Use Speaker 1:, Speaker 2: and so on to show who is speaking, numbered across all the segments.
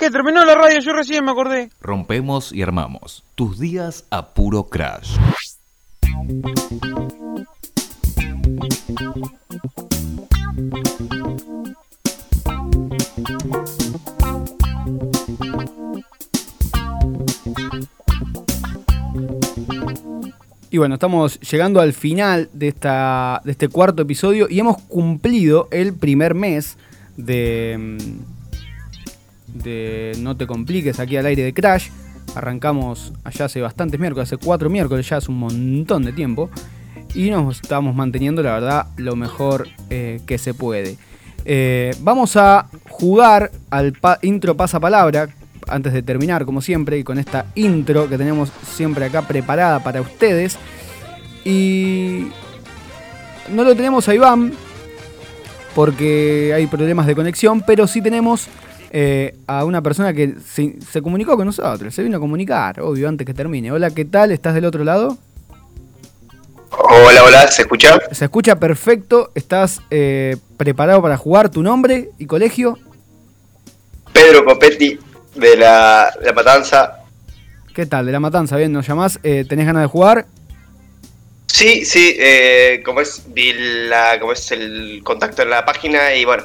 Speaker 1: ¿Qué? Terminó la radio, yo recién me acordé.
Speaker 2: Rompemos y armamos. Tus días a puro crash.
Speaker 3: Y bueno, estamos llegando al final de, esta, de este cuarto episodio y hemos cumplido el primer mes de, mm, de No te compliques aquí al aire de Crash. Arrancamos allá hace bastantes miércoles, hace cuatro miércoles, ya hace un montón de tiempo. Y nos estamos manteniendo, la verdad, lo mejor eh, que se puede. Eh, vamos a jugar al pa- intro pasapalabra antes de terminar, como siempre, y con esta intro que tenemos siempre acá preparada para ustedes. Y no lo tenemos a Iván porque hay problemas de conexión, pero sí tenemos eh, a una persona que se, se comunicó con nosotros, se vino a comunicar, obvio, antes que termine. Hola, ¿qué tal? ¿Estás del otro lado?
Speaker 4: Hola, hola, ¿se escucha?
Speaker 3: Se escucha perfecto, ¿estás eh, preparado para jugar tu nombre y colegio?
Speaker 4: Pedro Copetti de la, de la Matanza.
Speaker 3: ¿Qué tal? De la matanza, bien, nos llamás, eh, ¿tenés ganas de jugar?
Speaker 4: Sí, sí, eh, como es, vi la, como es el contacto en la página y bueno,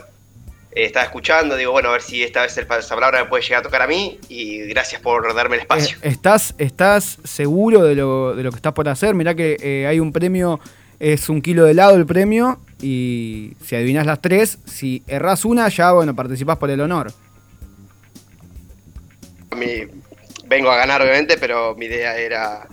Speaker 4: eh, estaba escuchando, digo, bueno, a ver si esta vez el palabra me puede llegar a tocar a mí y gracias por darme el espacio.
Speaker 3: Eh, ¿estás, ¿Estás seguro de lo, de lo que estás por hacer? Mirá que eh, hay un premio, es un kilo de helado el premio, y si adivinas las tres, si errás una, ya bueno, participás por el honor.
Speaker 4: Mi- vengo a ganar obviamente, pero mi idea era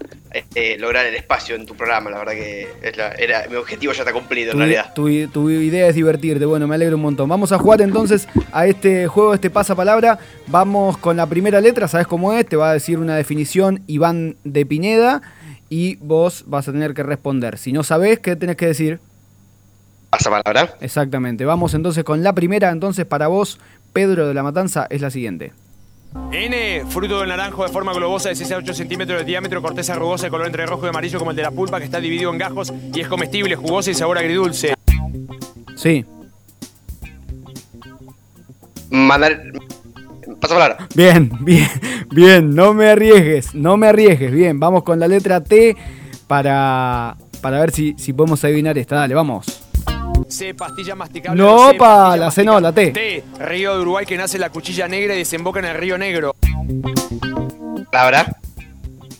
Speaker 4: eh, lograr el espacio en tu programa, la verdad que es la- era, mi objetivo ya está cumplido en
Speaker 3: Tu,
Speaker 4: realidad.
Speaker 3: tu- tu idea es divertirte, bueno, me alegro un montón. Vamos a jugar entonces a este juego, este pasapalabra. Vamos con la primera letra, ¿sabes cómo es? Te va a decir una definición Iván de Pineda y vos vas a tener que responder. Si no sabés, ¿qué tenés que decir?
Speaker 4: ¿Pasa palabra?
Speaker 3: Exactamente. Vamos entonces con la primera. Entonces, para vos, Pedro de la Matanza, es la siguiente.
Speaker 1: N, fruto del naranjo de forma globosa de 6 a 8 centímetros de diámetro, corteza rugosa de color entre rojo y amarillo como el de la pulpa, que está dividido en gajos y es comestible, jugosa y sabor agridulce.
Speaker 3: Sí.
Speaker 4: Mandar... Pasa palabra.
Speaker 3: Bien, bien, bien. No me arriesgues, no me arriesgues. Bien, vamos con la letra T para, para ver si, si podemos adivinar esta. Dale, vamos.
Speaker 1: C, pastilla masticable.
Speaker 3: No,
Speaker 1: C,
Speaker 3: pa, la C no, la T.
Speaker 1: T, río de Uruguay que nace la cuchilla negra y desemboca en el río negro.
Speaker 4: Palabra.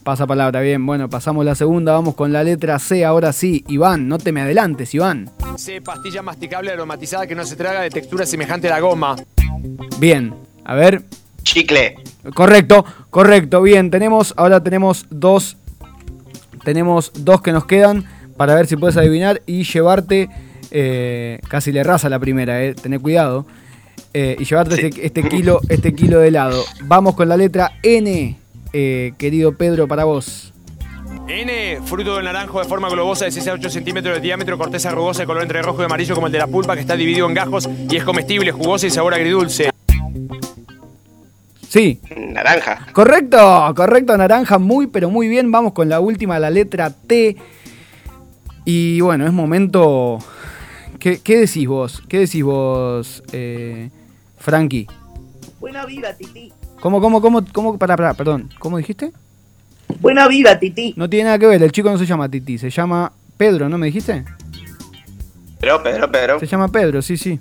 Speaker 3: Pasa palabra, bien. Bueno, pasamos la segunda. Vamos con la letra C. Ahora sí, Iván, no te me adelantes, Iván.
Speaker 1: C, pastilla masticable aromatizada que no se traga de textura semejante a la goma.
Speaker 3: Bien, a ver.
Speaker 4: Chicle.
Speaker 3: Correcto, correcto, bien. Tenemos, ahora tenemos dos. Tenemos dos que nos quedan para ver si puedes adivinar y llevarte. Eh, casi le raza la primera, eh, tené cuidado. eh, y llevarte
Speaker 4: Sí.
Speaker 3: este, este kilo, este kilo de helado. Vamos con la letra N, eh, querido Pedro, para vos.
Speaker 1: N, fruto del naranjo de forma globosa de 6 a 8 centímetros de diámetro, corteza rugosa de color entre rojo y amarillo como el de la pulpa, que está dividido en gajos y es comestible, jugosa y sabor agridulce.
Speaker 3: Sí,
Speaker 4: Naranja.
Speaker 3: correcto, correcto, naranja, muy pero muy bien. Vamos con la última, la letra T. Y bueno, es momento. ¿Qué, qué decís vos? ¿Qué decís vos, eh, Frankie?
Speaker 5: Buena vida, Titi.
Speaker 3: ¿Cómo, cómo, cómo, cómo? Pará, pará, perdón. ¿Cómo dijiste?
Speaker 5: Buena vida, Titi.
Speaker 3: No tiene nada que ver, el chico no se llama Titi, se llama Pedro, ¿no me dijiste?
Speaker 4: Pedro, Pedro, Pedro.
Speaker 3: Se llama Pedro, sí, sí.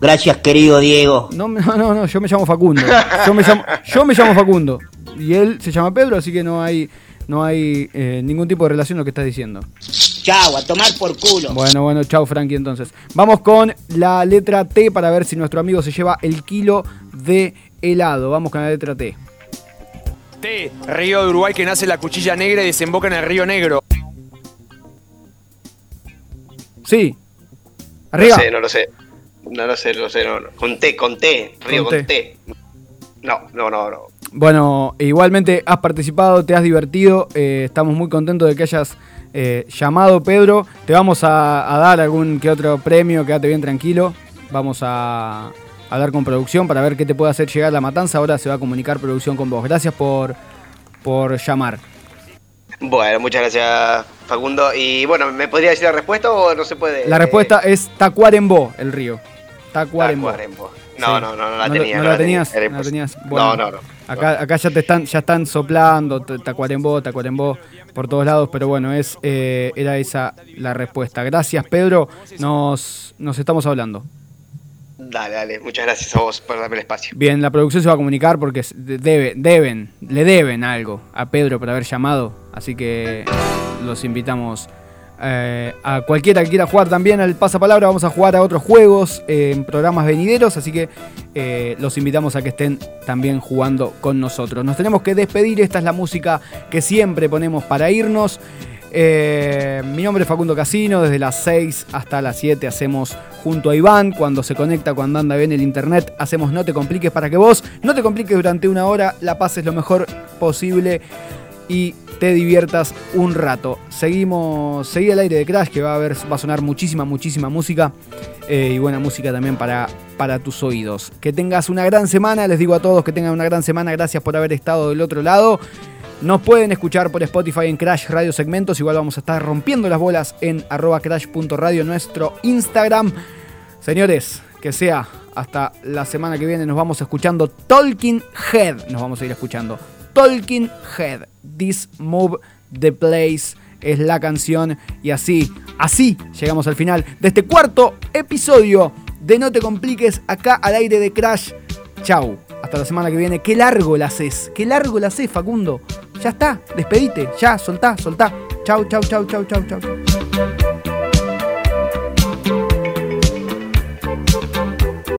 Speaker 6: Gracias, querido Diego.
Speaker 3: No, no, no, no, yo me llamo Facundo. Yo me llamo, yo me llamo Facundo. Y él se llama Pedro, así que no hay, no hay eh, ningún tipo de relación lo que estás diciendo.
Speaker 6: Chau, a tomar por culo.
Speaker 3: Bueno, bueno, chau Frankie entonces. Vamos con la letra T para ver si nuestro amigo se lleva el kilo de helado. Vamos con la letra T.
Speaker 1: T, río de Uruguay que nace en la cuchilla negra y desemboca en el río negro.
Speaker 3: Sí. Arriba.
Speaker 4: No sé, no lo sé. No lo sé, no lo sé. No, no. Con T, con T. Río
Speaker 3: Con
Speaker 4: con, T. No, no, no, no.
Speaker 3: Bueno, igualmente has participado, te has divertido. eh, estamos muy contentos de que hayas eh, llamado, Pedro. Te vamos a, a dar algún que otro premio, quédate bien tranquilo. Vamos a a hablar con producción para ver qué te puede hacer llegar la matanza. Ahora se va a comunicar producción con vos. Gracias por, por llamar.
Speaker 4: Bueno, muchas gracias, Facundo. Y bueno, ¿me podría decir la respuesta o no se puede?
Speaker 3: La respuesta es Tacuarembó, el río. Tacuarembó.
Speaker 4: Tacuarembó. No,
Speaker 3: Sí.
Speaker 4: no, no, no la
Speaker 3: No,
Speaker 4: tenía.
Speaker 3: no
Speaker 4: no
Speaker 3: la tenías, no la tenías. Bueno,
Speaker 4: No, no, no.
Speaker 3: Acá, acá ya te están, ya están soplando, tacuarembó, tacuarembó por todos lados, pero bueno, es, eh, era esa la respuesta. Gracias, Pedro. Nos, nos estamos hablando.
Speaker 4: Dale, dale. Muchas gracias a vos por darme el espacio.
Speaker 3: Bien, la producción se va a comunicar porque debe, deben, le deben algo a Pedro por haber llamado, así que los invitamos eh, a cualquiera que quiera jugar también al pasapalabra. Vamos a jugar a otros juegos eh, en programas venideros, así que eh, los invitamos a que estén también jugando con nosotros. Nos tenemos que despedir, esta es la música que siempre ponemos para irnos. Mi nombre es Facundo Casino, desde las 6 hasta las 7 hacemos junto a Iván, cuando se conecta, cuando anda bien el internet, hacemos No te compliques para que vos no te compliques durante una hora, la pases lo mejor posible y te diviertas un rato. Seguimos, seguí el aire de Crash, que va a, va a sonar muchísima, muchísima música eh, y buena música también para, para tus oídos. Que tengas una gran semana, les digo a todos que tengan una gran semana, gracias por haber estado del otro lado. Nos pueden escuchar por Spotify en Crash Radio Segmentos. Igual vamos a estar rompiendo las bolas en arroba crash.radio, nuestro Instagram. Señores, que sea hasta la semana que viene. Nos vamos escuchando Talking Head. Nos vamos a ir escuchando Talking Head. This Move the Place es la canción. Y así, así llegamos al final de este cuarto episodio de No Te Compliques acá al aire de Crash. Chau. Hasta la semana que viene. Qué largo la haces. Qué largo la haces, Facundo. Ya está. Despedite. Ya, soltá, soltá. Chau, chau, chau, chau, chau, chau.